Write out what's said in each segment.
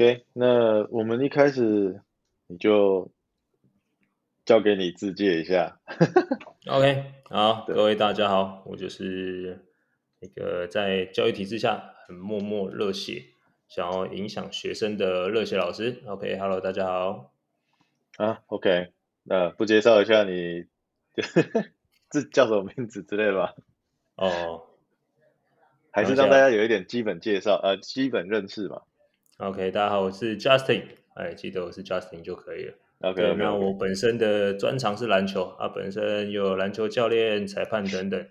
OK，那我们一开始你就交给你自介一下。OK，好，各位大家好，我就是一个在教育体制下很默默热血，想要影响学生的热血老师。OK，Hello，、okay, 大家好。啊，OK，那不介绍一下你 这叫什么名字之类的吧？哦，还是让大家有一点基本介绍，呃，基本认识嘛。OK，大家好，我是 Justin，哎，记得我是 Justin 就可以了。OK，, okay, okay. 那我本身的专长是篮球啊，本身有篮球教练、裁判等等。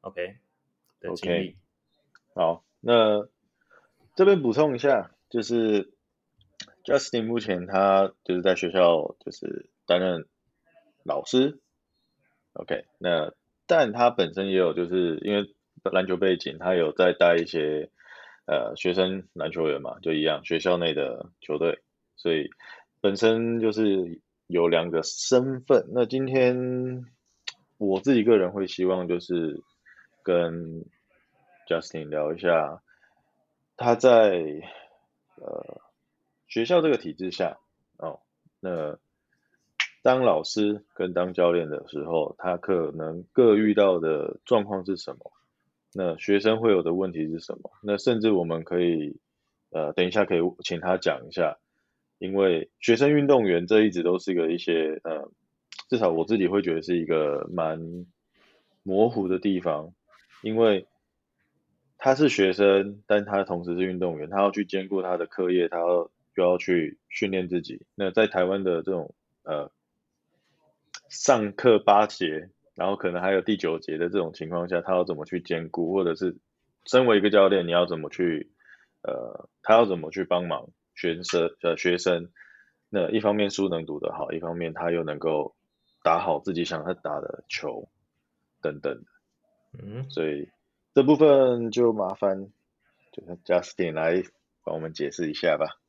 OK，的经历。Okay. 好，那这边补充一下，就是 Justin 目前他就是在学校就是担任老师。OK，那但他本身也有就是因为篮球背景，他有在带一些。呃，学生篮球员嘛，就一样，学校内的球队，所以本身就是有两个身份。那今天我自己个人会希望就是跟 Justin 聊一下，他在呃学校这个体制下哦，那当老师跟当教练的时候，他可能各遇到的状况是什么？那学生会有的问题是什么？那甚至我们可以，呃，等一下可以请他讲一下，因为学生运动员这一直都是一个一些，呃，至少我自己会觉得是一个蛮模糊的地方，因为他是学生，但他同时是运动员，他要去兼顾他的课业，他要就要去训练自己。那在台湾的这种，呃，上课八节。然后可能还有第九节的这种情况下，他要怎么去兼顾，或者是身为一个教练，你要怎么去，呃，他要怎么去帮忙学生呃学生？那一方面书能读得好，一方面他又能够打好自己想他打的球等等。嗯，所以这部分就麻烦就是 Justin 来帮我们解释一下吧。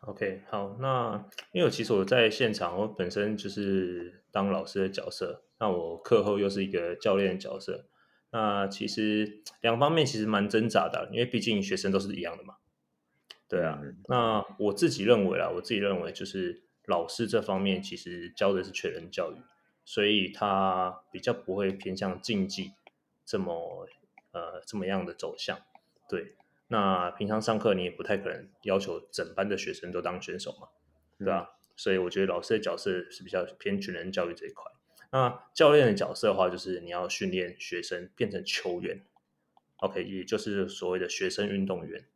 OK，好，那因为其实我在现场，我本身就是当老师的角色。那我课后又是一个教练的角色，那其实两方面其实蛮挣扎的，因为毕竟学生都是一样的嘛。对啊，那我自己认为啊，我自己认为就是老师这方面其实教的是全人教育，所以他比较不会偏向竞技这么呃这么样的走向。对，那平常上课你也不太可能要求整班的学生都当选手嘛，对吧？所以我觉得老师的角色是比较偏全人教育这一块。那教练的角色的话，就是你要训练学生变成球员，OK，也就是所谓的学生运动员。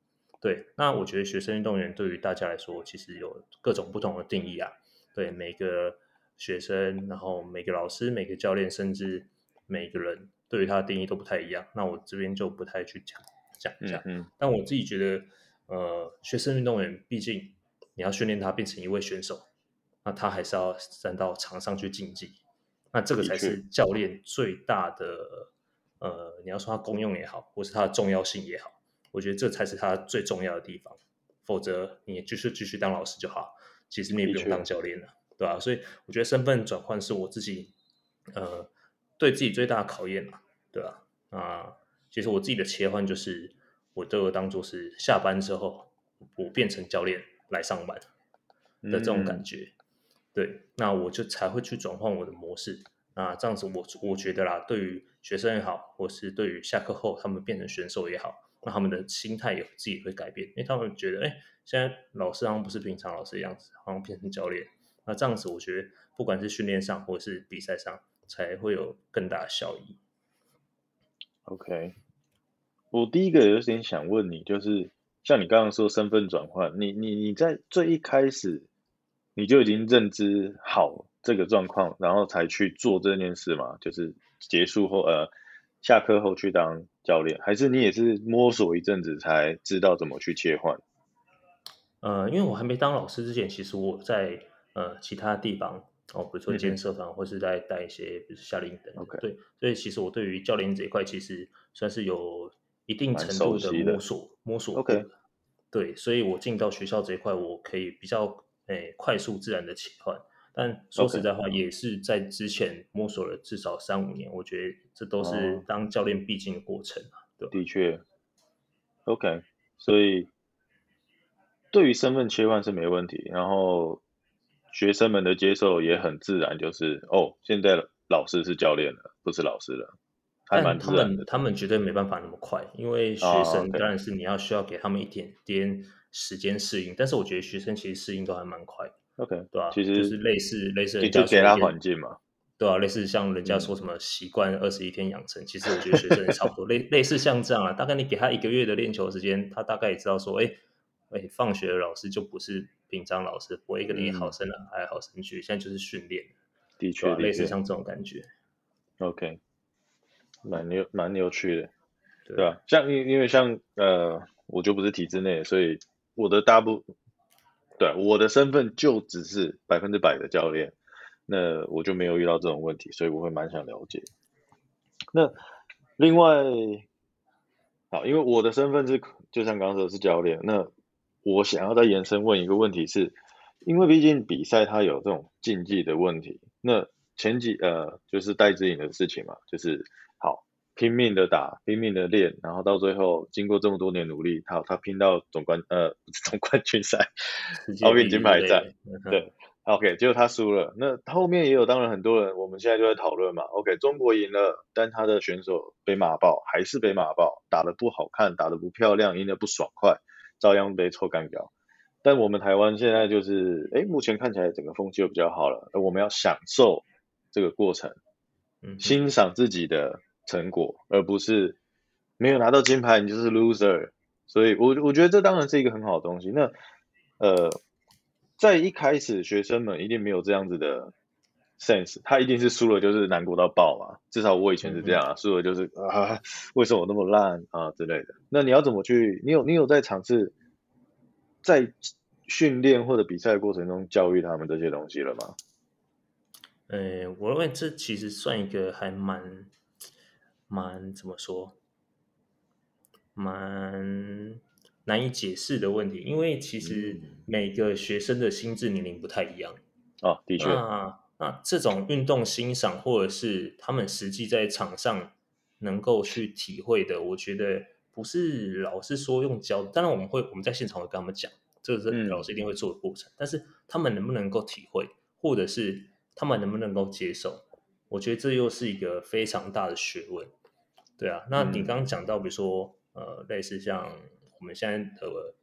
对，那我觉得学生运动员对于大家来说，其实有各种不同的定义啊。对，每个学生，然后每个老师、每个教练，甚至每个人，对于他的定义都不太一样。那我这边就不太去讲讲一下。嗯，嗯。但我自己觉得，呃，学生运动员毕竟你要训练他变成一位选手，那他还是要站到场上去竞技。那这个才是教练最大的，呃，你要说它功用也好，或是它的重要性也好，我觉得这才是它最重要的地方。否则，你就是继续当老师就好，其实你也不用当教练了，对吧？所以，我觉得身份转换是我自己，呃，对自己最大的考验嘛，对吧？啊，其实我自己的切换就是，我都有当做是下班之后，我变成教练来上班的这种感觉。嗯对，那我就才会去转换我的模式。那这样子我，我我觉得啦，对于学生也好，或是对于下课后他们变成选手也好，那他们的心态也自己会改变，因为他们觉得，哎，现在老师好像不是平常老师的样子，好像变成教练。那这样子，我觉得不管是训练上或是比赛上，才会有更大的效益。OK，我第一个有点想问你，就是像你刚刚说身份转换，你你你在最一开始。你就已经认知好这个状况，然后才去做这件事嘛？就是结束后，呃，下课后去当教练，还是你也是摸索一阵子才知道怎么去切换？呃，因为我还没当老师之前，其实我在呃其他地方哦，比如说兼社团，或是在带一些，比如夏令营等等。对，所以其实我对于教练这一块，其实算是有一定程度的摸索摸索。OK，对，所以我进到学校这一块，我可以比较。哎，快速自然的切换，但说实在话，也是在之前摸索了至少三五年。我觉得这都是当教练必经的过程啊。哦、对，的确，OK。所以对于身份切换是没问题，然后学生们的接受也很自然，就是哦，现在老师是教练了，不是老师了，还蛮。他们他们绝对没办法那么快，因为学生当然是你要需要给他们一点点时间适应，但是我觉得学生其实适应都还蛮快的。OK，对吧？其实就是类似类似，你就给他环境嘛。对啊，类似像人家说什么习惯二十一天养成，嗯、其实我觉得学生也差不多类类似像这样啊。大概你给他一个月的练球时间，他大概也知道说，哎哎，放学的老师就不是平常老师，不会跟你好生来爱好生去，现在就是训练。的确，类似像这种感觉。OK，蛮有蛮有趣的，对吧？像因因为像呃，我就不是体制内，所以我的大部对我的身份就只是百分之百的教练。那我就没有遇到这种问题，所以我会蛮想了解。那另外，好，因为我的身份是就像刚刚说的是教练，那我想要再延伸问一个问题是，因为毕竟比赛它有这种竞技的问题，那前几呃就是戴志颖的事情嘛，就是好拼命的打，拼命的练，然后到最后经过这么多年努力，他他拼到总冠呃 总冠军赛，奥运金牌战，对。OK，结果他输了。那后面也有，当然很多人，我们现在就在讨论嘛。OK，中国赢了，但他的选手被骂爆，还是被骂爆，打得不好看，打得不漂亮，赢得不爽快，照样被臭干掉。但我们台湾现在就是，哎，目前看起来整个风气又比较好了。而我们要享受这个过程，嗯，欣赏自己的成果，而不是没有拿到金牌你就是 loser。所以我我觉得这当然是一个很好的东西。那呃。在一开始，学生们一定没有这样子的 sense，他一定是输了就是难过到爆嘛。至少我以前是这样啊，输了就是啊，为什么那么烂啊之类的。那你要怎么去？你有你有在尝试在训练或者比赛过程中教育他们这些东西了吗？呃，我认为这其实算一个还蛮蛮怎么说，蛮。难以解释的问题，因为其实每个学生的心智年龄不太一样。哦，的确。那那这种运动欣赏，或者是他们实际在场上能够去体会的，我觉得不是老师说用教。当然，我们会我们在现场会跟他们讲，这个是老师一定会做的过程。嗯。但是他们能不能够体会，或者是他们能不能够接受，我觉得这又是一个非常大的学问。对啊，那你刚刚讲到，比如说呃，类似像。我们现在的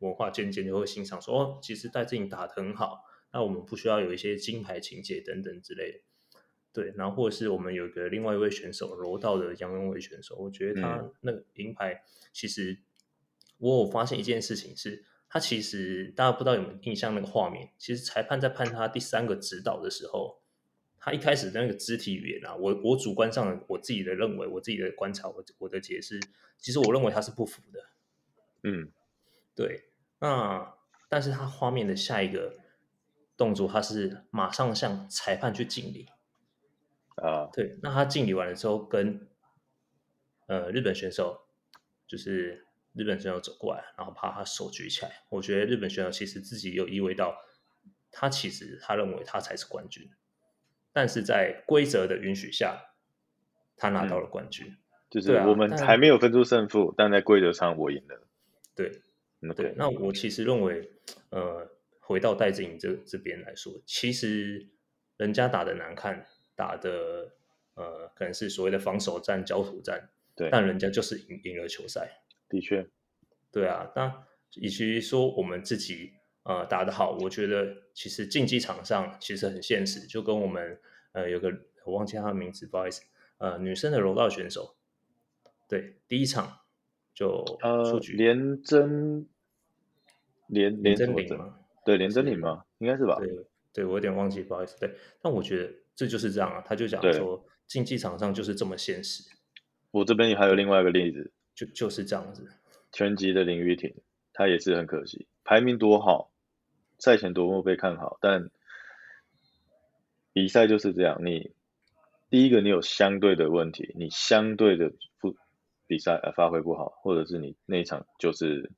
文化渐渐就会欣赏说，哦，其实戴志颖打得很好，那我们不需要有一些金牌情节等等之类的。对，然后或者是我们有一个另外一位选手柔道的杨永伟选手，我觉得他那个银牌，其实我有发现一件事情是，他其实大家不知道有没有印象那个画面，其实裁判在判他第三个指导的时候，他一开始的那个肢体语言啊，我我主观上我自己的认为，我自己的观察，我我的解释，其实我认为他是不服的。嗯，对，那但是他画面的下一个动作，他是马上向裁判去敬礼啊。对，那他敬礼完了之后，跟呃日本选手，就是日本选手走过来，然后把他手举起来。我觉得日本选手其实自己有意味到，他其实他认为他才是冠军，但是在规则的允许下，他拿到了冠军。嗯，就是我们还没有分出胜负，但，但在规则上我赢了。对，对，那我其实认为，呃，回到戴志颖这这边来说，其实人家打的难看，打的呃，可能是所谓的防守战、焦土战，对，但人家就是赢赢了球赛。的确，对啊，那与其说我们自己呃打得好，我觉得其实竞技场上其实很现实，就跟我们呃有个我忘记他的名字，不好意思，呃，女生的柔道选手，对，第一场。就呃，连真连连真玲吗？对，连真玲吗？应该是吧？对，对我有点忘记，不好意思。对，但我觉得这就是这样啊。他就讲说，竞技场上就是这么现实。我这边也还有另外一个例子，就就是这样子。拳击的林玉婷，她也是很可惜，排名多好，赛前多么被看好，但比赛就是这样。你第一个，你有相对的问题，你相对的不。比赛呃发挥不好，或者是你那一场就是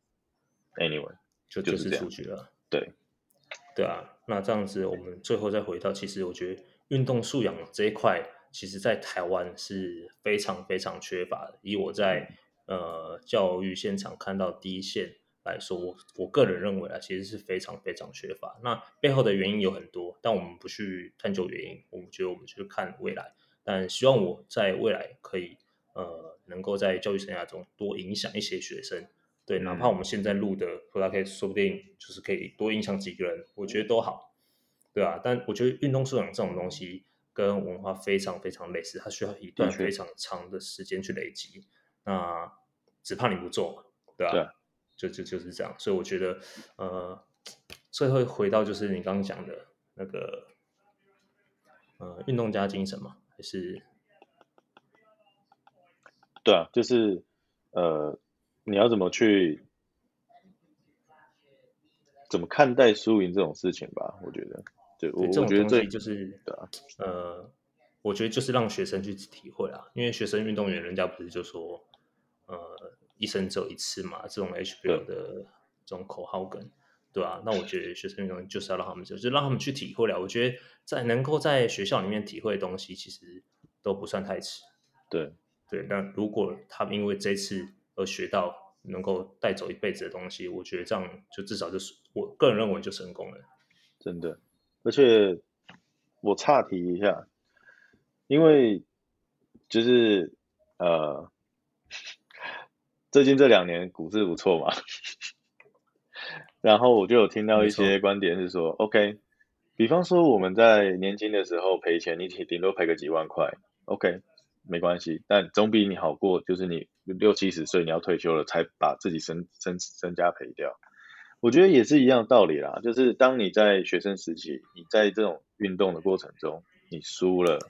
anyway 就就是出局了。对，对啊，那这样子我们最后再回到，其实我觉得运动素养这一块，其实在台湾是非常非常缺乏的。以我在呃教育现场看到第一线来说，我我个人认为啊，其实是非常非常缺乏。那背后的原因有很多，但我们不去探究原因，我们觉得我们去看未来。但希望我在未来可以呃，能够在教育生涯中多影响一些学生。对，哪怕我们现在录的 Podcast 说不定就是可以多影响几个人，我觉得都好，对啊，但我觉得运动素养这种东西跟文化非常非常类似，它需要一段非常长的时间去累积。那只怕你不做嘛，对吧？对。就就就是这样，所以我觉得，呃，最后回到就是你刚刚讲的那个，呃，运动家精神嘛，还是？对啊，就是呃，你要怎么去，怎么看待输赢这种事情吧？我觉得，对，我这种东西就是，对啊，呃，我觉得就是让学生去体会啊，因为学生运动员，人家不是就说，呃。一生只有一次嘛，这种 HBO 的这种口号梗，对吧、啊？那我觉得学生运动就是要让他们就，就让他们去体会了。我觉得在能够在学校里面体会的东西，其实都不算太迟。对对，那如果他们因为这次而学到能够带走一辈子的东西，我觉得这样就至少就是我个人认为就成功了。真的，而且我岔题一下，因为就是呃。最近这两年股市不错嘛，然后我就有听到一些观点是说，OK，比方说我们在年轻的时候赔钱，你顶多赔个几万块，OK，没关系，但总比你好过，就是你六七十岁你要退休了才把自己身身身家赔掉。我觉得也是一样道理啦，就是当你在学生时期，你在这种运动的过程中你输了，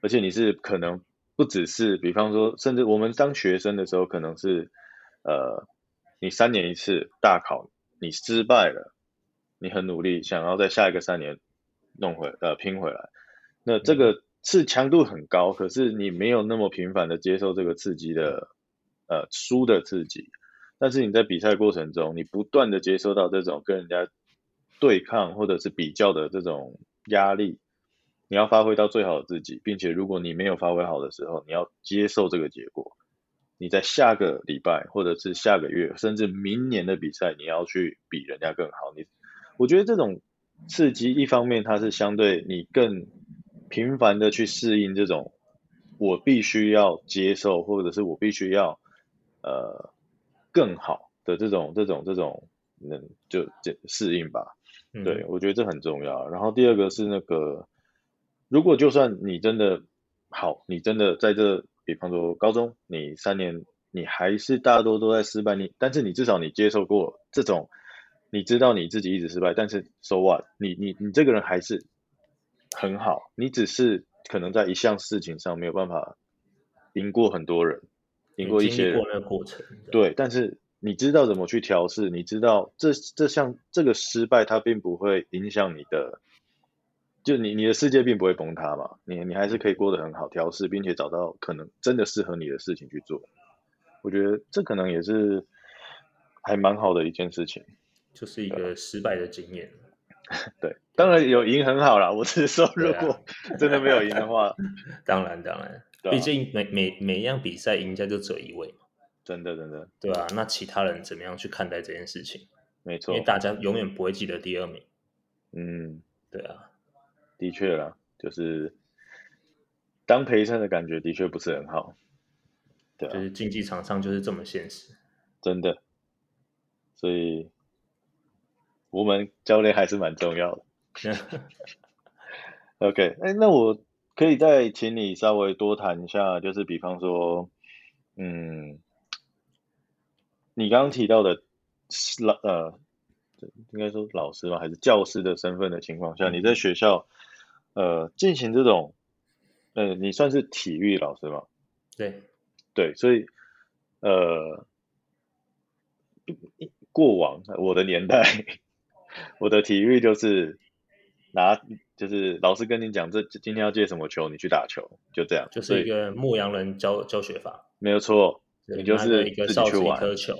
而且你是可能。不只是，比方说，甚至我们当学生的时候，可能是，呃，你三年一次大考，你失败了，你很努力，想要在下一个三年弄回，呃，拼回来，那这个是强度很高，可是你没有那么频繁的接受这个刺激的，呃，输的刺激，但是你在比赛过程中，你不断的接受到这种跟人家对抗或者是比较的这种压力。你要发挥到最好的自己，并且如果你没有发挥好的时候，你要接受这个结果。你在下个礼拜或者是下个月，甚至明年的比赛，你要去比人家更好。你，我觉得这种刺激，一方面它是相对你更频繁的去适应这种我必须要接受，或者是我必须要呃更好的这种这种这种能就这适应吧。嗯、对，我觉得这很重要。然后第二个是那个。如果就算你真的好，你真的在这，比方说高中，你三年你还是大多都在失败，你但是你至少你接受过这种，你知道你自己一直失败，但是 so what？你你你这个人还是很好，你只是可能在一项事情上没有办法赢过很多人，赢过一些人，过过程对，对，但是你知道怎么去调试，你知道这这项这个失败它并不会影响你的。就你，你的世界并不会崩塌嘛，你你还是可以过得很好，调试，并且找到可能真的适合你的事情去做。我觉得这可能也是还蛮好的一件事情，就是一个失败的经验。对，当然有赢很好啦。我只是说，如果真的没有赢的话，当然当然，毕竟每每每一样比赛赢家就只有一位嘛。真的真的，对啊，那其他人怎么样去看待这件事情？没错，因为大家永远不会记得第二名。嗯，对啊。的确啦，就是当陪衬的感觉的确不是很好，对啊，就是竞技场上就是这么现实，真的，所以我们教练还是蛮重要的。OK，哎，那我可以再请你稍微多谈一下，就是比方说，嗯，你刚刚提到的老呃，应该说老师吗？还是教师的身份的情况下，你在学校。呃，进行这种，呃，你算是体育老师吗？对，对，所以，呃，过往我的年代，我的体育就是拿，就是老师跟你讲，这今天要借什么球，你去打球，就这样，就是一个牧羊人教教学法，没有错，你就是一个哨子一颗球，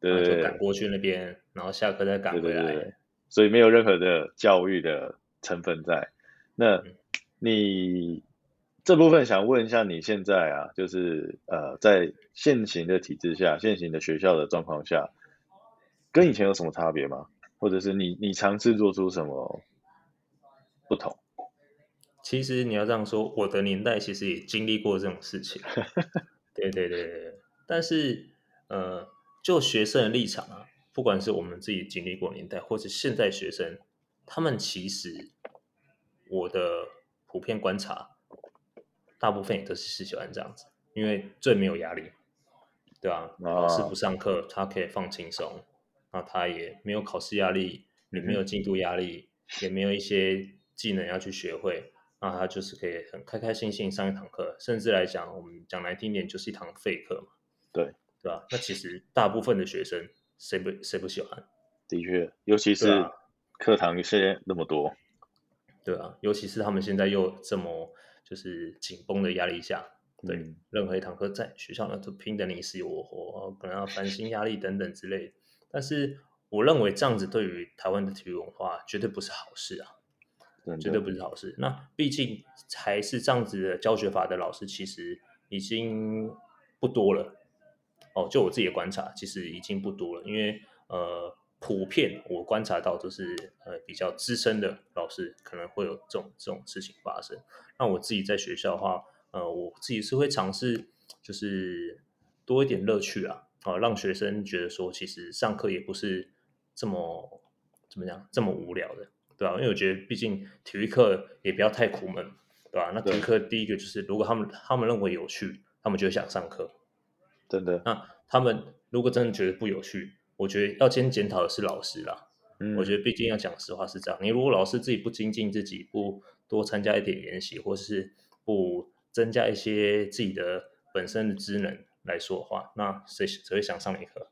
对对对，就赶过去那边，然后下课再赶回来，对对对，所以没有任何的教育的成分在。那你这部分想问一下，你现在啊，就是呃，在现行的体制下，现行的学校的状况下，跟以前有什么差别吗？或者是你你尝试做出什么不同？其实你要这样说，我的年代其实也经历过这种事情。对对对对，但是呃，就学生的立场啊，不管是我们自己经历过年代，或者现在学生，他们其实我的普遍观察，大部分也都是是喜欢这样子，因为最没有压力，对吧？老师不上课，他可以放轻松，那他也没有考试压力，也没有进度压力，也没有一些技能要去学会。那他就是可以很开开心心上一堂课，甚至来讲，我们讲难听点，就是一堂废课嘛。对，对吧？那其实大部分的学生，谁不谁不喜欢？的确，尤其是课堂现在那么多，对啊，尤其是他们现在又这么就是紧绷的压力下，对，嗯、任何一堂课在学校呢都拼得你死我活，可能要繁星压力等等之类的。但是我认为这样子对于台湾的体育文化绝对不是好事啊。绝对不是好事。那毕竟还是这样子的教学法的老师，其实已经不多了。哦，就我自己的观察，其实已经不多了。因为呃，普遍我观察到就是呃比较资深的老师可能会有这种这种事情发生。那我自己在学校的话，呃，我自己是会尝试就是多一点乐趣啊，啊，让学生觉得说，其实上课也不是这么怎么讲这么无聊的。对啊，因为我觉得，毕竟体育课也不要太苦闷，对吧？那体育课第一个就是，如果他们他们认为有趣，他们就会想上课。真的。那他们如果真的觉得不有趣，我觉得要先检讨的是老师啦。嗯。我觉得毕竟要讲实话是这样，你如果老师自己不精进自己，不多参加一点研习，或是不增加一些自己的本身的职能来说的话，那谁谁会想上你课？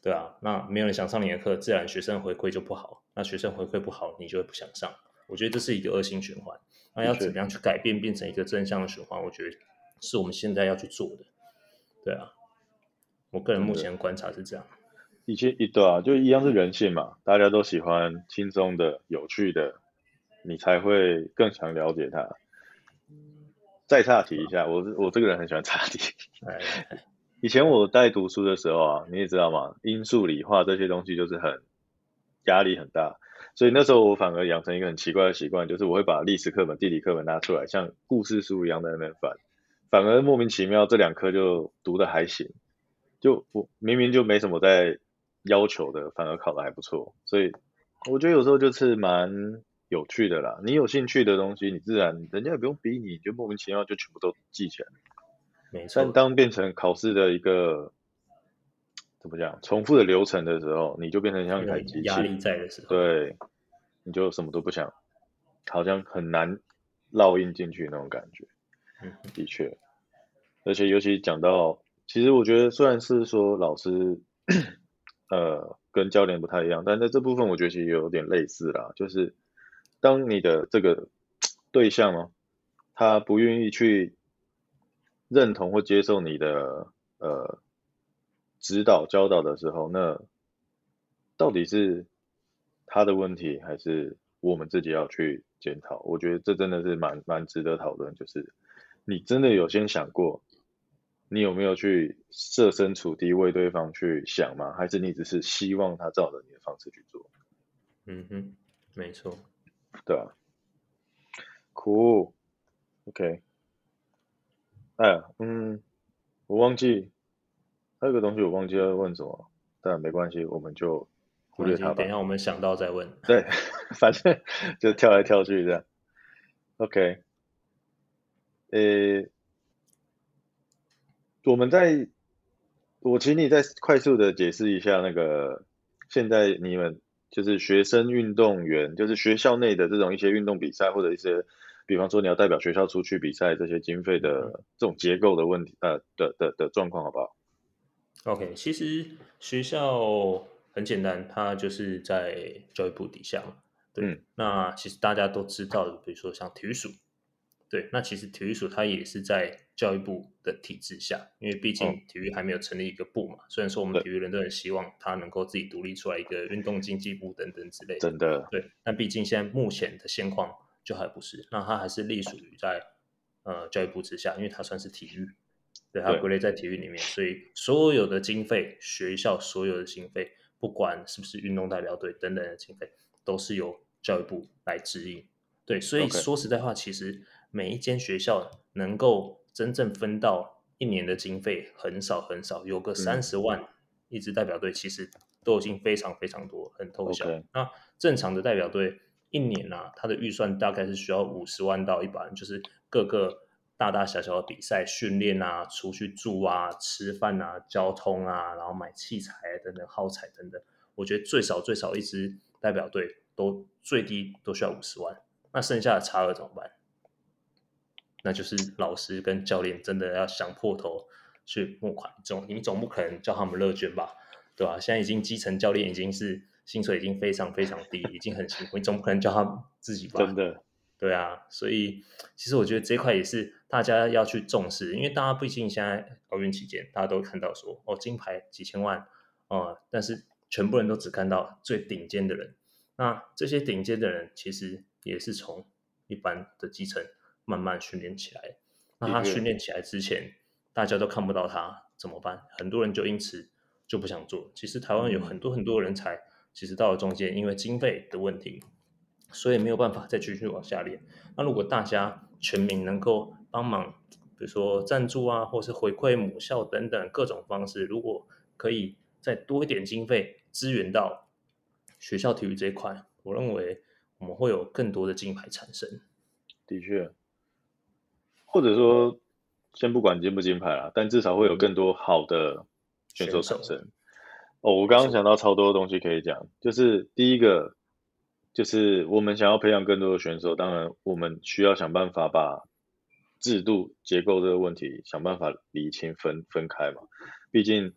对啊，那没有人想上你的课，自然学生回馈就不好。那学生回馈不好，你就会不想上。我觉得这是一个恶性循环。那要怎么样去改变，变成一个正向的循环？我觉得是我们现在要去做的。对啊，我个人目前观察是这样。以前一对啊，就一样是人性嘛，大家都喜欢轻松的、有趣的，你才会更想了解他。再岔题一下，我我这个人很喜欢岔题。以前我在读书的时候啊，你也知道嘛，因数理化这些东西就是很压力很大，所以那时候我反而养成一个很奇怪的习惯，就是我会把历史课本、地理课本拿出来，像故事书一样在那边翻，反而莫名其妙这两科就读的还行，就我明明就没什么在要求的，反而考的还不错，所以我觉得有时候就是蛮有趣的啦。你有兴趣的东西，你自然人家也不用逼你，就莫名其妙就全部都记起来。没错，但当变成考试的一个怎么讲重复的流程的时候，你就变成像一台机器，压力在的时候，对，你就什么都不想，好像很难烙印进去那种感觉。嗯，的确，而且尤其讲到，其实我觉得虽然是说老师呃跟教练不太一样，但在这部分我觉得其实有点类似啦，就是当你的这个对象哦，他不愿意去。认同或接受你的呃指导教导的时候，那到底是他的问题，还是我们自己要去检讨？我觉得这真的是蛮蛮值得讨论。就是你真的有先想过，你有没有去设身处地为对方去想吗？还是你只是希望他照着你的方式去做？嗯哼，没错，对啊，Cool，OK。哎呀，嗯，我忘记还有个东西，我忘记要问什么，但没关系，我们就忽略它吧。等一下我们想到再问。对，反正就跳来跳去这样。OK，呃，我们在，我请你再快速的解释一下那个，现在你们就是学生运动员，就是学校内的这种一些运动比赛或者一些。比方说你要代表学校出去比赛，这些经费的这种结构的问题，呃的的的状况，好不好？OK，其实学校很简单，它就是在教育部底下嘛。对，嗯、那其实大家都知道的，比如说像体育署，对，那其实体育署它也是在教育部的体制下，因为毕竟体育还没有成立一个部嘛。哦、虽然说我们体育人都很希望它能够自己独立出来一个运动经济部等等之类的，真的，对，但毕竟现在目前的现况。就还不是，那它还是隶属于在呃教育部之下，因为它算是体育，对，它归类在体育里面，所以所有的经费，学校所有的经费不管是不是运动代表队等等的经费，都是由教育部来指引。对，所以说实在话，其实每一间学校能够真正分到一年的经费很少很少，有个三十万一支代表队，其实都已经非常非常多，很偷笑。Okay. 那正常的代表队一年啊，它的预算大概是需要五十万到一百万，就是各个大大小小的比赛、训练啊、出去住啊、吃饭啊、交通啊，然后买器材等等、耗材等等，我觉得最少最少一支代表队都最低都需要五十万。那剩下的差额怎么办？那就是老师跟教练真的要想破头去募款，总你总不可能叫他们乐捐吧，对吧？现在已经基层教练已经是薪水已经非常非常低，已经很辛苦，你总不可能叫他们自己吧？真的，对啊，所以其实我觉得这块也是大家要去重视，因为大家毕竟现在奥运期间，大家都看到说哦金牌几千万哦、呃，但是全部人都只看到最顶尖的人，那这些顶尖的人其实。也是从一般的基层慢慢训练起来。那他训练起来之前，大家都看不到他怎么办？很多人就因此就不想做。其实台湾有很多很多人才，其实到了中间，因为经费的问题，所以没有办法再继续往下练。那如果大家全民能够帮忙，比如说赞助啊，或是回馈母校等等各种方式，如果可以再多一点经费支援到学校体育这一块，我认为。我们会有更多的金牌产生，的确，或者说，先不管金不金牌啦，但至少会有更多好的选手产生。嗯、哦，我刚刚想到超多的东西可以讲，就是第一个，就是我们想要培养更多的选手，当然我们需要想办法把制度结构这个问题想办法理清分分开嘛，毕竟。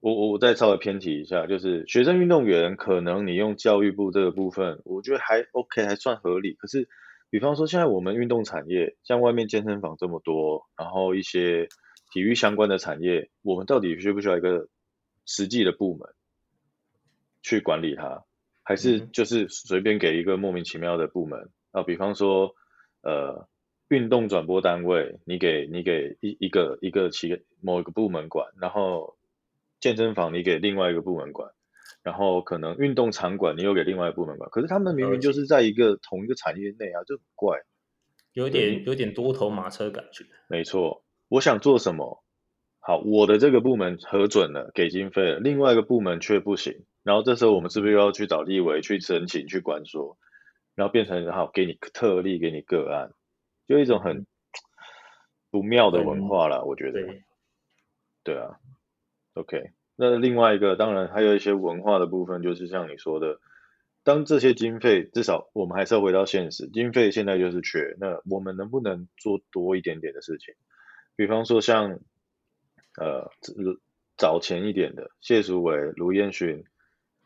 我我再稍微偏题一下，就是学生运动员，可能你用教育部这个部分，我觉得还 OK，还算合理。可是，比方说现在我们运动产业，像外面健身房这么多，然后一些体育相关的产业，我们到底需不需要一个实际的部门去管理它？还是就是随便给一个莫名其妙的部门啊？比方说，呃，运动转播单位，你给你给一一个一个其某一个部门管，然后。健身房你给另外一个部门管，然后可能运动场馆你又给另外一个部门管，可是他们明明就是在一个同一个产业内啊，就很怪，有点有点多头马车感觉。没错，我想做什么，好，我的这个部门核准了，给经费了，另外一个部门却不行，然后这时候我们是不是又要去找立委去申请去管说，然后变成好给你特例给你个案，就一种很不妙的文化了，我觉得，对，对啊。OK，那另外一个当然还有一些文化的部分，就是像你说的，当这些经费至少我们还是要回到现实，经费现在就是缺，那我们能不能做多一点点的事情？比方说像呃早前一点的谢淑薇、卢彦勋，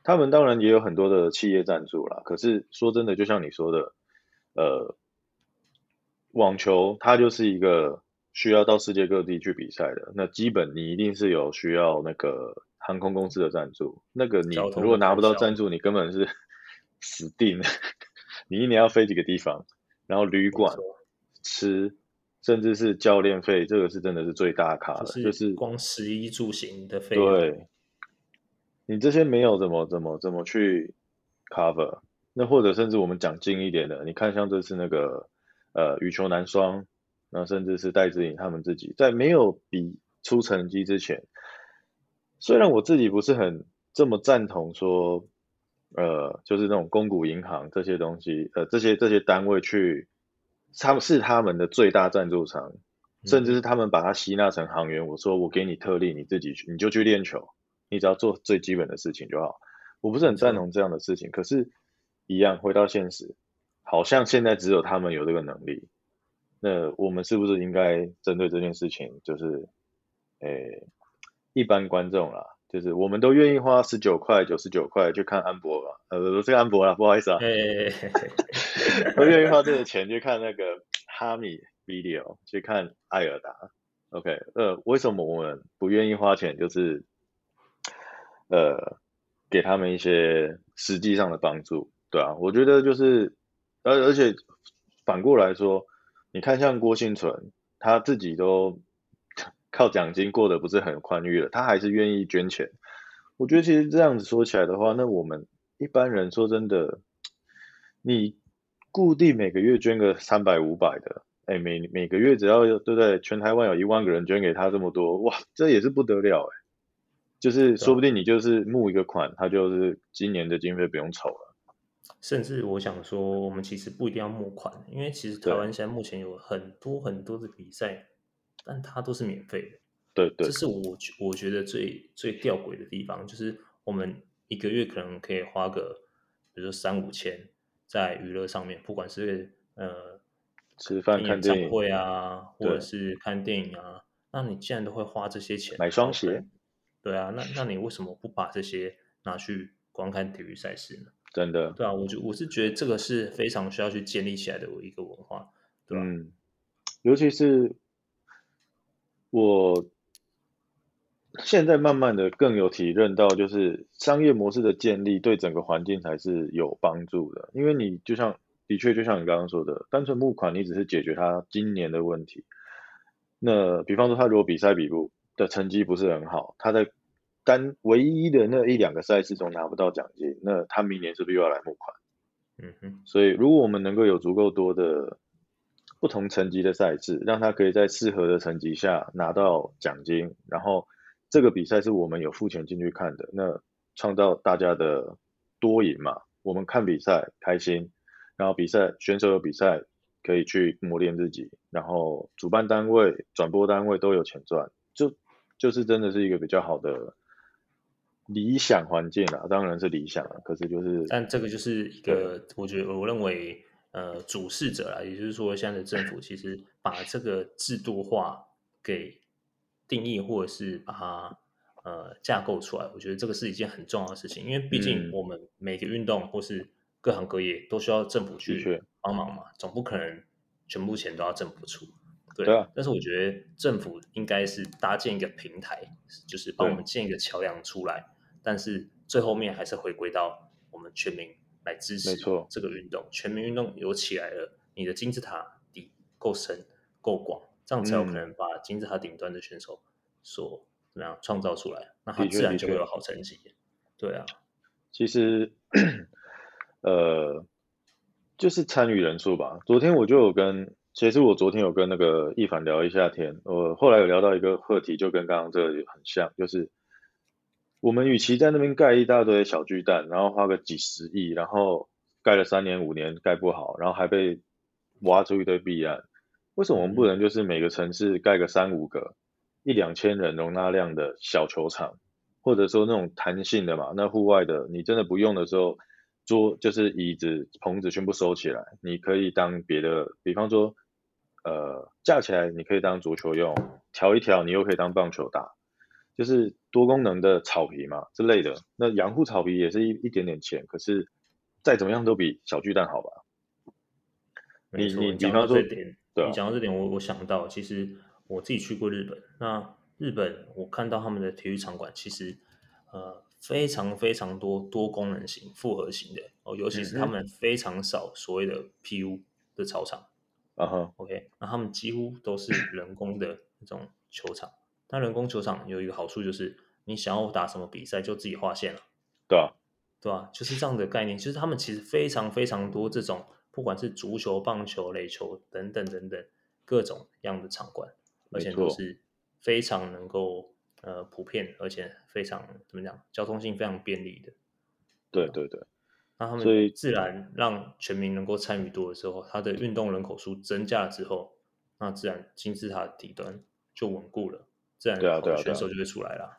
他们当然也有很多的企业赞助啦，可是说真的，就像你说的，呃，网球它就是一个。需要到世界各地去比赛的，那基本你一定是有需要那个航空公司的赞助。那个你如果拿不到赞助，你根本是 死定了。你一年要飞几个地方，然后旅馆、吃，甚至是教练费，这个是真的是最大卡的，就是光食衣住行的费用。对，你这些没有怎么怎么怎么去 cover？那或者甚至我们讲近一点的，你看像这次那个呃羽球男双。那甚至是戴志颖他们自己在没有比出成绩之前，虽然我自己不是很这么赞同说，呃，就是那种公股银行这些东西，呃，这些这些单位去，他们是他们的最大赞助商，甚至是他们把它吸纳成行员。我说我给你特例，你自己去，你就去练球，你只要做最基本的事情就好。我不是很赞同这样的事情，可是，一样回到现实，好像现在只有他们有这个能力。那我们是不是应该针对这件事情，就是，诶、欸，一般观众啦，就是我们都愿意花十九块、九十九块去看安博吧，呃，不是安博啦，不好意思啊，都愿意花这个钱去看那个哈米 video，去看艾尔达，OK，呃，为什么我们不愿意花钱，就是，呃，给他们一些实际上的帮助，对啊，我觉得就是，而而且反过来说。你看，像郭婞淳，他自己都 靠奖金过得不是很宽裕了，他还是愿意捐钱。我觉得其实这样子说起来的话，那我们一般人说真的，你固定每个月捐个三百五百的，哎，每每个月只要对不对？全台湾有一万个人捐给他这么多，哇，这也是不得了哎。就是说不定你就是募一个款，他就是今年的经费不用筹了。甚至我想说，我们其实不一定要募款，因为其实台湾现在目前有很多很多的比赛，但它都是免费的。对对，这是我我觉得最最吊诡的地方，就是我们一个月可能可以花个，比如说三五千在娱乐上面，不管是呃吃饭、看电影会啊，或者是看电影啊，那你既然都会花这些钱买双鞋，对啊，那那你为什么不把这些拿去观看体育赛事呢？真的，对啊，我就我是觉得这个是非常需要去建立起来的一个文化，对吧？嗯，尤其是我。现在慢慢的更有体认到，就是商业模式的建立对整个环境才是有帮助的。因为你就像，的确就像你刚刚说的，单纯募款，你只是解决他今年的问题。那比方说，他如果比赛比不的成绩不是很好，他在单唯一的那一两个赛事中拿不到奖金，那他明年是不是又要来募款？嗯哼。所以，如果我们能够有足够多的不同层级的赛事，让他可以在适合的层级下拿到奖金，然后。这个比赛是我们有付钱进去看的，那创造大家的多赢嘛。我们看比赛开心，然后比赛选手有比赛可以去磨练自己，然后主办单位、转播单位都有钱赚，就就是真的是一个比较好的理想环境啊。当然是理想啊，可是就是，但这个就是一个，我觉得我认为，呃，主事者啊，也就是说，现在的政府其实把这个制度化给。定义或者是把它呃架构出来，我觉得这个是一件很重要的事情，因为毕竟我们每个运动或是各行各业都需要政府去帮忙嘛，总不可能全部钱都要政府出，对。对啊。但是我觉得政府应该是搭建一个平台，就是帮我们建一个桥梁出来，但是最后面还是回归到我们全民来支持这个运动，全民运动有起来了，你的金字塔底够深够广。这样才有可能把金字塔顶端的选手所怎么样创造出来，那他自然就会有好成绩。对啊，其实呃，就是参与人数吧。昨天我就有跟，其实我昨天有跟那个易凡聊一下天，我后来有聊到一个课题，就跟刚刚这个很像，就是我们与其在那边盖一大堆小巨蛋，然后花个几十亿，然后盖了三年五年盖不好，然后还被挖出一堆弊案。为什么我们不能就是每个城市盖个三五个一两千人容纳量的小球场，或者说那种弹性的嘛？那户外的你真的不用的时候，桌就是椅子、棚子全部收起来，你可以当别的，比方说呃架起来，你可以当足球用，调一调你又可以当棒球打，就是多功能的草皮嘛之类的。那养护草皮也是一一点点钱，可是再怎么样都比小巨蛋好吧？你你比方说。你讲到这点，我我想到，其实我自己去过日本。那日本，我看到他们的体育场馆，其实呃非常非常多多功能型、复合型的哦，尤其是他们非常少所谓的 PU 的操场。啊哈，OK，那他们几乎都是人工的那种球场。那人工球场有一个好处就是，你想要打什么比赛就自己划线了。对啊，对啊，就是这样的概念。就是他们其实非常非常多这种。不管是足球、棒球、垒球等等等等各种样的场馆，而且都是非常能够呃普遍，而且非常怎么讲，交通性非常便利的。对对对，那他们所以自然让全民能够参与多的时候，他的运动人口数增加了之后，那自然金字塔底端就稳固了，自然好的选手就会出来了。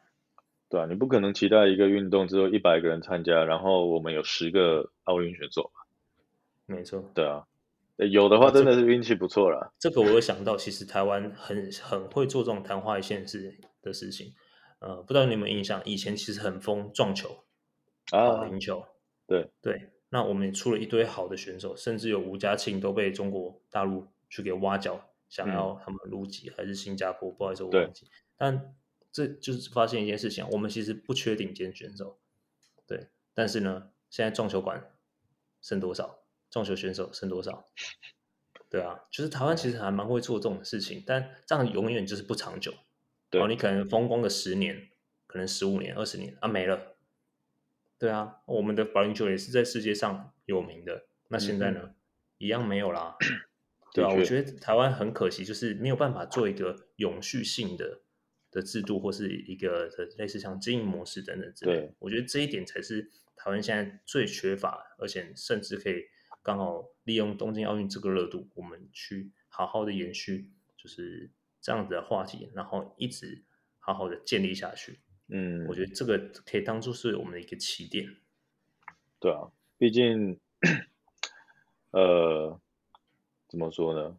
对啊，你不可能期待一个运动只有一百个人参加，然后我们有十个奥运选手。没错，对啊，有的话真的是运气不错啦。这个我有想到，其实台湾很很会做这种昙花一现式的事情。呃，不知道你有没有印象，以前其实很疯撞球啊，保龄球。对对，那我们也出了一堆好的选手，甚至有吴家庆都被中国大陆去给挖角，想要他们入籍，还是新加坡，不好意思，我忘记。但这就是发现一件事情，我们其实不缺顶尖选手。对，但是呢，现在撞球馆剩多少？撞球选手剩多少？对啊，就是台湾其实还蛮会做这种事情，但这样永远就是不长久。对，你可能风光个十年，可能十五年、二十年啊没了。对啊，我们的保龄球也是在世界上有名的，那现在呢，嗯、一样没有啦。对啊，我觉得台湾很可惜，就是没有办法做一个永续性的的制度，或是一个类似像经营模式等等之类。对，我觉得这一点才是台湾现在最缺乏，而且甚至可以刚好利用东京奥运这个热度，我们去好好的延续，就是这样子的话题，然后一直好好的建立下去。嗯，我觉得这个可以当做是我们的一个起点。对啊，毕竟，呃。怎么说呢？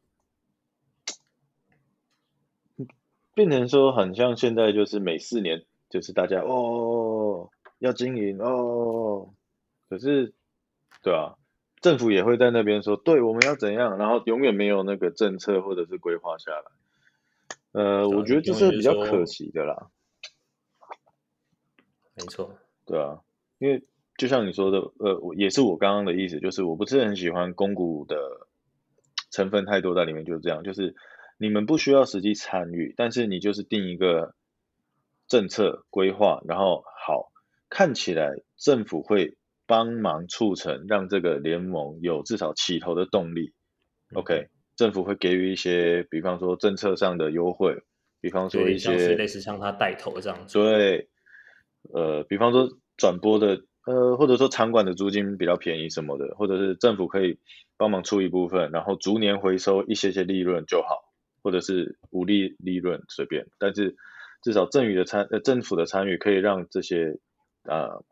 变成说很像现在就是每四年就是大家哦要经营哦，可是对啊，政府也会在那边说对我们要怎样，然后永远没有那个政策或者是规划下来。呃，我觉得这是比较可惜的啦。没错，对啊，因为就像你说的，呃，也是我刚刚的意思，就是我不是很喜欢公股的。成分太多在里面，就是这样。就是你们不需要实际参与，但是你就是定一个政策规划，然后好，看起来政府会帮忙促成，让这个联盟有至少起头的动力。OK，政府会给予一些，比方说政策上的优惠，比方说一些类似像他带头这样子。对，呃，比方说转播的。呃，或者说场馆的租金比较便宜什么的，或者是政府可以帮忙出一部分，然后逐年回收一些些利润就好，或者是无利利润随便，但是至少赠与的参呃政府的参与可以让这些呃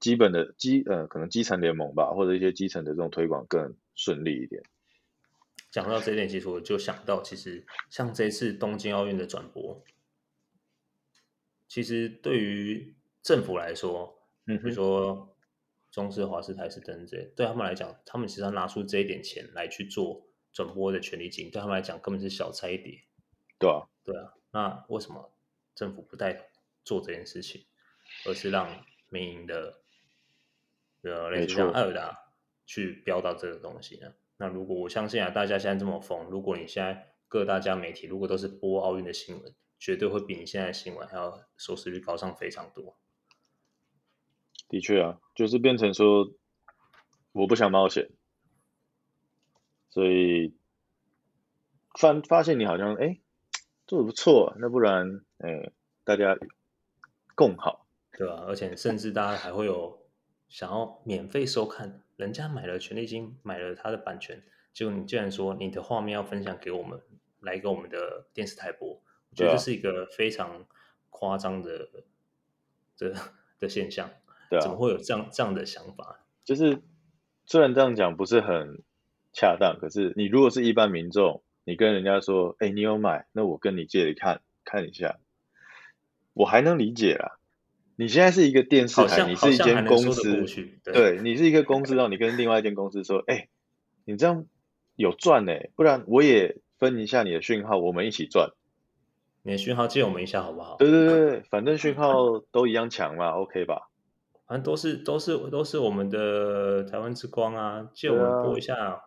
基本的基呃可能基层联盟吧，或者一些基层的这种推广更顺利一点。讲到这一点，其实我就想到，其实像这次东京奥运的转播，其实对于政府来说。嗯，比如说中视、华视、台视等等这些，对他们来讲，他们其实要拿出这一点钱来去做转播的权利金，对他们来讲根本是小菜一碟。对啊，对啊。那为什么政府不带头做这件事情，而是让民营的呃类似像爱尔达去标到这个东西呢？那如果我相信啊，大家现在这么疯，如果你现在各大家媒体如果都是播奥运的新闻，绝对会比你现在的新闻还要收视率高上非常多。的确啊，就是变成说，我不想冒险，所以发发现你好像哎做的不错，那不然哎大家共好，对吧？而且甚至大家还会有想要免费收看，人家买了权利金，买了他的版权，结果你竟然说你的画面要分享给我们，来给我们的电视台播，我觉得这是一个非常夸张的的的现象。对啊，怎么会有这样这样的想法？就是虽然这样讲不是很恰当，可是你如果是一般民众，你跟人家说：“哎，你有买，那我跟你借来看看一下。”我还能理解啦。你现在是一个电视台，你是一间公司，对，对你是一个公司，然后你跟另外一间公司说：“哎，你这样有赚呢，不然我也分一下你的讯号，我们一起赚。你的讯号借我们一下好不好？”对对对，反正讯号都一样强嘛，OK 吧？反正都是都是都是我们的台湾之光啊，借我们播一下，啊、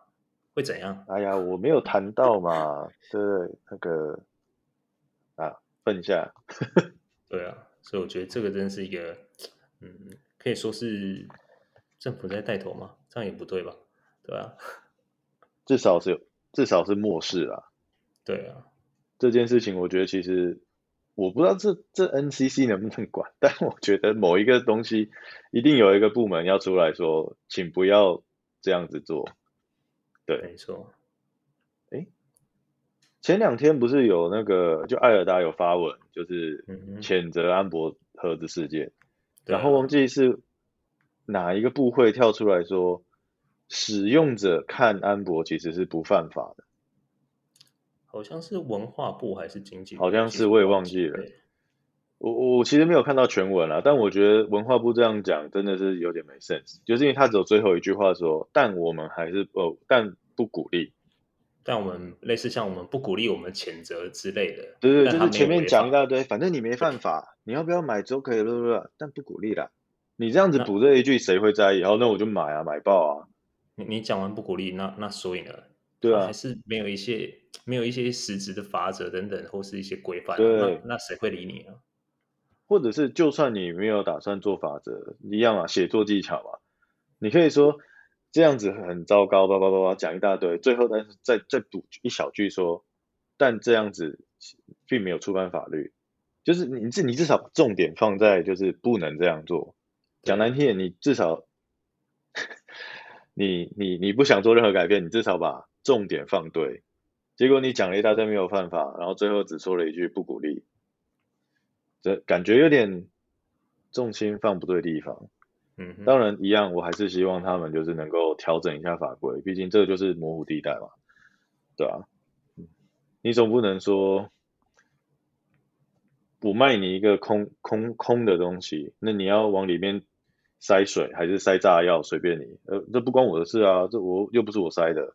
会怎样？哎呀，我没有谈到嘛，对那个啊，问一下。对啊，所以我觉得这个真是一个，嗯，可以说是政府在带头嘛，这样也不对吧？对啊，至少是有，至少是漠视啦。对啊，这件事情我觉得其实。我不知道这这 NCC 能不能管，但我觉得某一个东西一定有一个部门要出来说，请不要这样子做。对，没错。哎，前两天不是有那个，就艾尔达有发文，就是谴责安博盒子事件，嗯、然后忘记是哪一个部会跳出来说，使用者看安博其实是不犯法的。好像是文化部还是经济部？好像是，我也忘记了。我我其实没有看到全文啊，但我觉得文化部这样讲真的是有点没 sense，就是因为他只有最后一句话说，但我们还是哦，但不鼓励，但我们类似像我们不鼓励，我们谴责之类的。对对，就是前面讲一大堆，反正你没犯法，你要不要买都可以，对不对？但不鼓励啦。你这样子补这一句，谁会在意？然后，那我就买啊，买爆啊。你你讲完不鼓励，那那所以呢？对啊，还是没有一些没有一些实质的法则等等，或是一些规范，对，那那谁会理你呢？或者是就算你没有打算做法则，一样啊，写作技巧嘛，你可以说这样子很糟糕，叭叭叭叭讲一大堆，最后但是再再补一小句说，但这样子并没有触犯法律，就是你至你至少把重点放在就是不能这样做，讲难听点，你至少 你你你不想做任何改变，你至少把重点放对，结果你讲了一大堆没有犯法，然后最后只说了一句不鼓励。这感觉有点重心放不对地方，嗯哼，当然一样，我还是希望他们就是能够调整一下法规，毕竟这个就是模糊地带嘛，对啊，你总不能说我卖你一个空空空的东西，那你要往里面塞水还是塞炸药，随便你，呃，这不关我的事啊，这我又不是我塞的，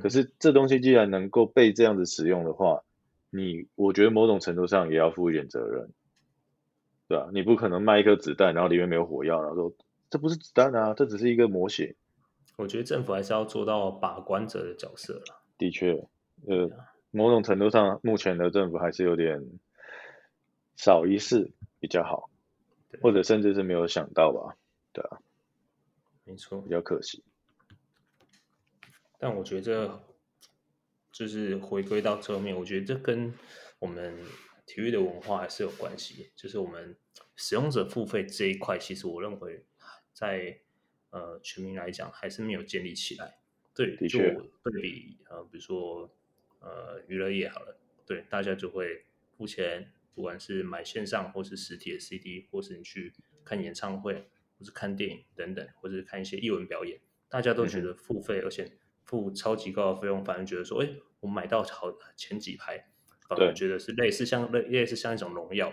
可是这东西既然能够被这样子使用的话，你我觉得某种程度上也要负一点责任。对啊，你不可能卖一颗子弹，然后里面没有火药，然后说这不是子弹啊，这只是一个模型。我觉得政府还是要做到把关者的角色了。的确，呃，某种程度上，目前的政府还是有点少一事比较好，或者甚至是没有想到吧？对啊，没错，比较可惜。但我觉得，就是回归到侧面，我觉得这跟我们。体育的文化还是有关系，就是我们使用者付费这一块，其实我认为在呃全民来讲还是没有建立起来。对，就对比呃，比如说呃娱乐业好了，对，大家就会付钱，不管是买线上或是实体的 CD，或是你去看演唱会，或是看电影等等，或者是看一些艺文表演，大家都觉得付费，嗯、而且付超级高的费用，反而觉得说，哎，我买到好前几排。反而觉得是类似像类类似像一种荣耀，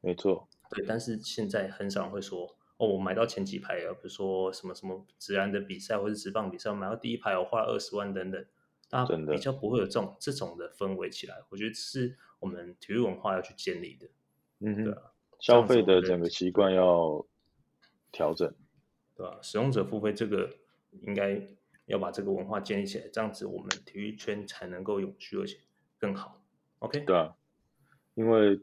没错。对，但是现在很少人会说，哦，我买到前几排啊，比如说什么什么直男的比赛或者直棒比赛，我买到第一排，我花了二十万等等，大家比较不会有这种这种的氛围起来。我觉得是我们体育文化要去建立的。嗯哼，对啊，消费的整个习惯要调整，对吧？使用者付费这个应该要把这个文化建立起来，这样子我们体育圈才能够永续而且更好。OK，对啊，因为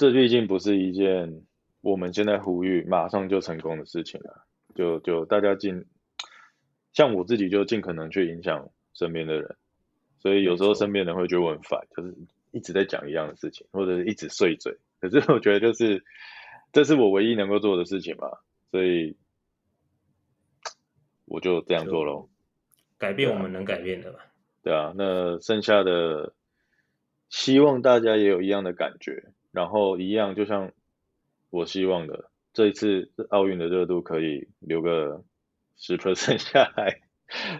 这毕竟不是一件我们现在呼吁马上就成功的事情了。就就大家尽，像我自己就尽可能去影响身边的人，所以有时候身边的人会觉得我很烦，就是一直在讲一样的事情，或者是一直碎嘴。可是我觉得就是这是我唯一能够做的事情嘛，所以我就这样做喽。改变我们能改变的吧。对啊，那剩下的希望大家也有一样的感觉，然后一样就像我希望的，这一次奥运的热度可以留个十 percent 下来，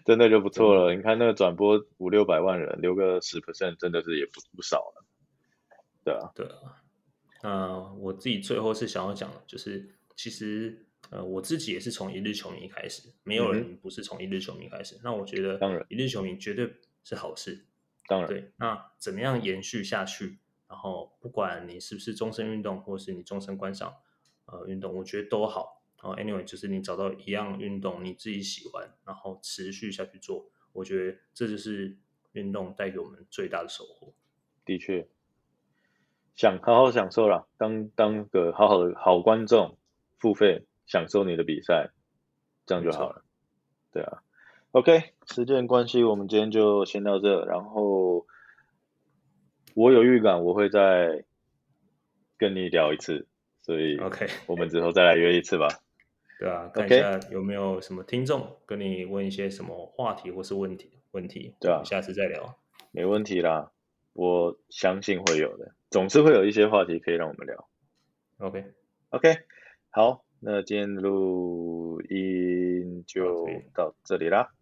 真的就不错了。你看那个转播五六百万人，留个十 percent 真的是也不不少了。对啊，对啊。那我自己最后是想要讲的，就是其实。呃，我自己也是从一日球迷开始，没有人不是从一日球迷开始。嗯、那我觉得，当然，一日球迷绝对是好事。当然，对。那怎么样延续下去？然后，不管你是不是终身运动，或是你终身观赏呃运动，我觉得都好。然后，anyway，就是你找到一样运动你自己喜欢，然后持续下去做，我觉得这就是运动带给我们最大的收获。的确，想好好享受啦，当当个好好的好观众，付费。享受你的比赛，这样就好了。对啊，OK，时间关系，我们今天就先到这。然后我有预感，我会再跟你聊一次，所以 OK，我们之后再来约一次吧。对啊，看一下有没有什么听众跟你问一些什么话题或是问题问题。对啊，下次再聊。没问题啦，我相信会有的，总是会有一些话题可以让我们聊。OK，OK，好。那今天录音就到这里啦。